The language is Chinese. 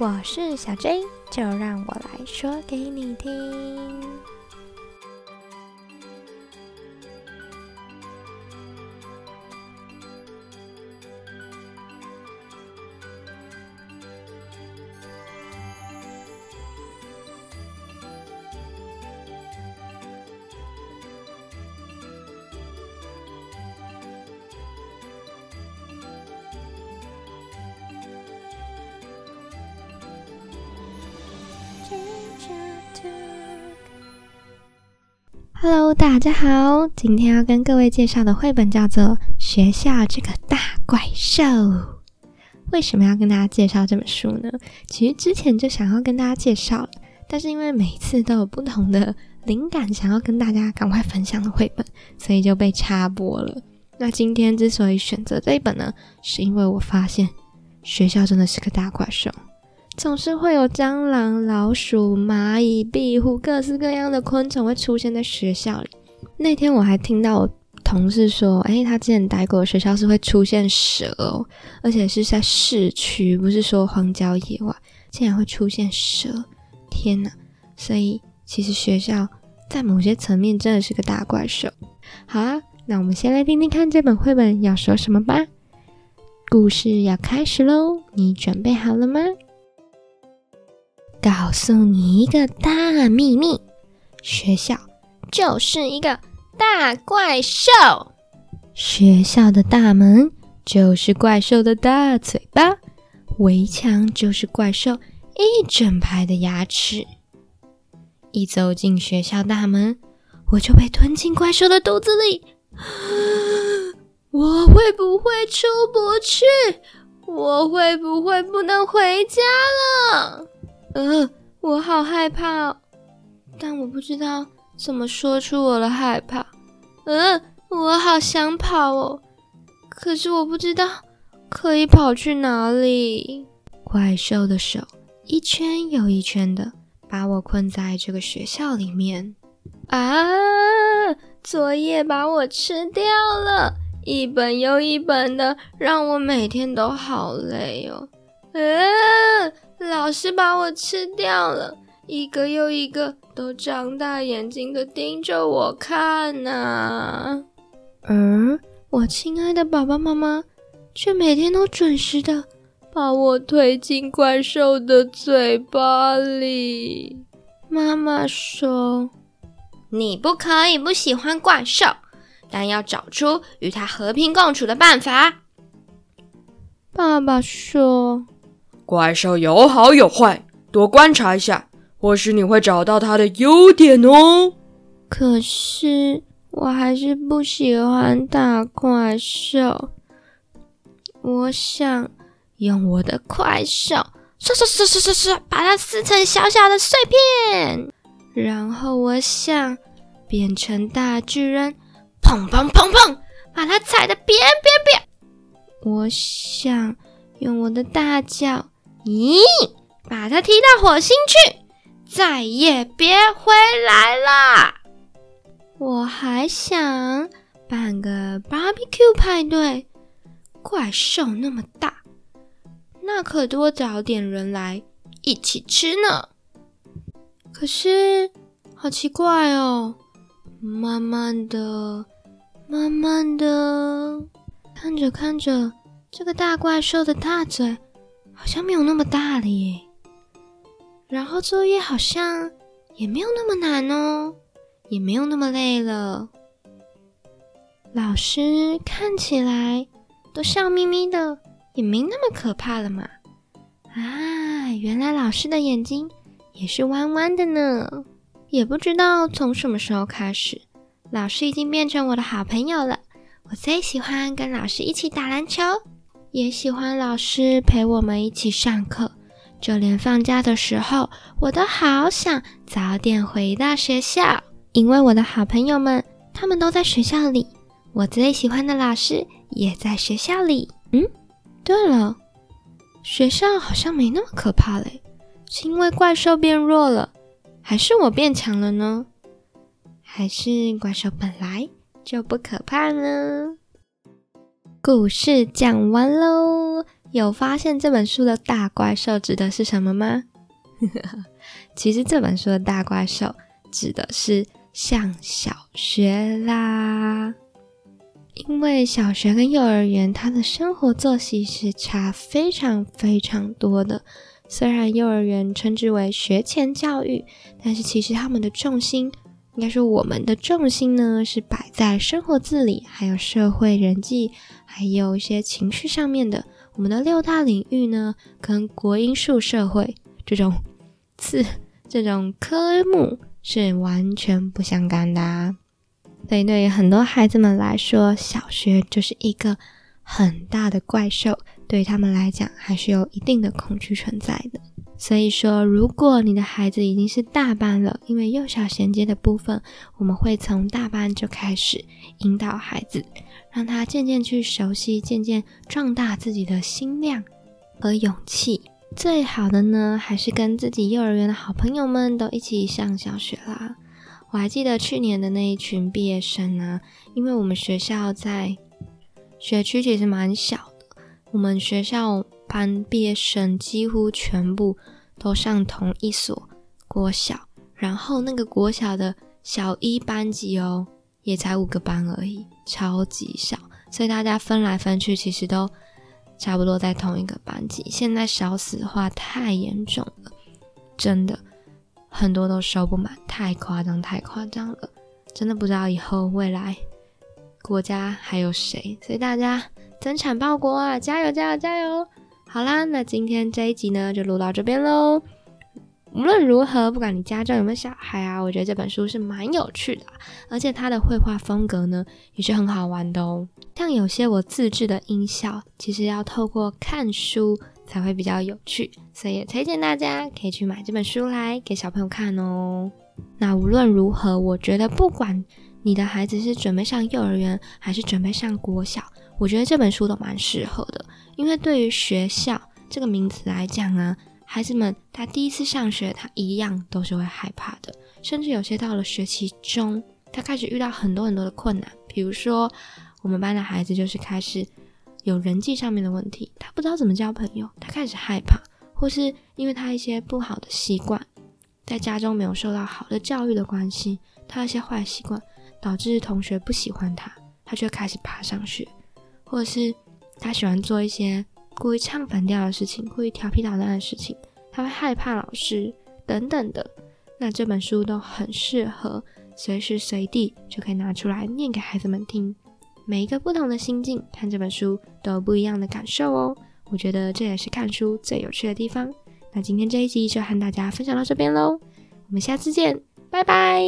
我是小 J，就让我来说给你听。Hello，大家好，今天要跟各位介绍的绘本叫做《学校这个大怪兽》。为什么要跟大家介绍这本书呢？其实之前就想要跟大家介绍，但是因为每一次都有不同的灵感，想要跟大家赶快分享的绘本，所以就被插播了。那今天之所以选择这一本呢，是因为我发现学校真的是个大怪兽。总是会有蟑螂、老鼠、蚂蚁、壁虎，各式各样的昆虫会出现在学校里。那天我还听到我同事说，诶，他之前待过的学校是会出现蛇，而且是在市区，不是说荒郊野外，竟然会出现蛇！天哪！所以其实学校在某些层面真的是个大怪兽。好啊，那我们先来听听看这本绘本要说什么吧。故事要开始喽，你准备好了吗？告诉你一个大秘密，学校就是一个大怪兽。学校的大门就是怪兽的大嘴巴，围墙就是怪兽一整排的牙齿。一走进学校大门，我就被吞进怪兽的肚子里。我会不会出不去？我会不会不能回家了？呃，我好害怕，但我不知道怎么说出我的害怕。呃，我好想跑哦，可是我不知道可以跑去哪里。怪兽的手一圈又一圈的把我困在这个学校里面。啊，作业把我吃掉了，一本又一本的，让我每天都好累哦。呃。老师把我吃掉了，一个又一个都张大眼睛的盯着我看呢。而我亲爱的爸爸妈妈却每天都准时的把我推进怪兽的嘴巴里。妈妈说：“你不可以不喜欢怪兽，但要找出与它和平共处的办法。”爸爸说。怪兽有好有坏，多观察一下，或许你会找到它的优点哦。可是我还是不喜欢大怪兽，我想用我的怪兽，刷刷刷刷刷刷，把它撕成小小的碎片。然后我想变成大巨人，砰砰砰砰，把它踩得扁扁扁。我想用我的大脚。咦，把它踢到火星去，再也别回来啦！我还想办个 barbecue 派对，怪兽那么大，那可多找点人来一起吃呢。可是好奇怪哦，慢慢的、慢慢的，看着看着，这个大怪兽的大嘴。好像没有那么大了耶，然后作业好像也没有那么难哦，也没有那么累了。老师看起来都笑眯眯的，也没那么可怕了嘛。啊，原来老师的眼睛也是弯弯的呢。也不知道从什么时候开始，老师已经变成我的好朋友了。我最喜欢跟老师一起打篮球。也喜欢老师陪我们一起上课，就连放假的时候，我都好想早点回到学校，因为我的好朋友们他们都在学校里，我最喜欢的老师也在学校里。嗯，对了，学校好像没那么可怕嘞，是因为怪兽变弱了，还是我变强了呢？还是怪兽本来就不可怕呢？故事讲完喽，有发现这本书的大怪兽指的是什么吗？其实这本书的大怪兽指的是上小学啦，因为小学跟幼儿园它的生活作息是差非常非常多的。虽然幼儿园称之为学前教育，但是其实他们的重心，应该说我们的重心呢，是摆在生活自理，还有社会人际，还有一些情绪上面的。我们的六大领域呢，跟国英数社会这种次这种科目是完全不相干的。啊所以对于很多孩子们来说，小学就是一个很大的怪兽，对他们来讲还是有一定的恐惧存在的。所以说，如果你的孩子已经是大班了，因为幼小衔接的部分，我们会从大班就开始引导孩子。让他渐渐去熟悉，渐渐壮大自己的心量和勇气。最好的呢，还是跟自己幼儿园的好朋友们都一起上小学啦。我还记得去年的那一群毕业生啊，因为我们学校在学区其实蛮小的，我们学校班毕业生几乎全部都上同一所国小，然后那个国小的小一班级哦。也才五个班而已，超级小，所以大家分来分去，其实都差不多在同一个班级。现在少死化太严重了，真的很多都收不满，太夸张，太夸张了，真的不知道以后未来国家还有谁。所以大家增产报国啊，加油，加油，加油！好啦，那今天这一集呢，就录到这边喽。无论如何，不管你家中有没有小孩啊，我觉得这本书是蛮有趣的，而且它的绘画风格呢也是很好玩的哦。像有些我自制的音效，其实要透过看书才会比较有趣，所以也推荐大家可以去买这本书来给小朋友看哦。那无论如何，我觉得不管你的孩子是准备上幼儿园还是准备上国小，我觉得这本书都蛮适合的，因为对于学校这个名词来讲啊。孩子们，他第一次上学，他一样都是会害怕的，甚至有些到了学期中，他开始遇到很多很多的困难。比如说，我们班的孩子就是开始有人际上面的问题，他不知道怎么交朋友，他开始害怕，或是因为他一些不好的习惯，在家中没有受到好的教育的关系，他一些坏习惯导致同学不喜欢他，他就开始爬上学，或者是他喜欢做一些。故意唱反调的事情，故意调皮捣蛋的事情，他会害怕老师等等的。那这本书都很适合随时随地就可以拿出来念给孩子们听。每一个不同的心境看这本书都有不一样的感受哦。我觉得这也是看书最有趣的地方。那今天这一集就和大家分享到这边喽，我们下次见，拜拜。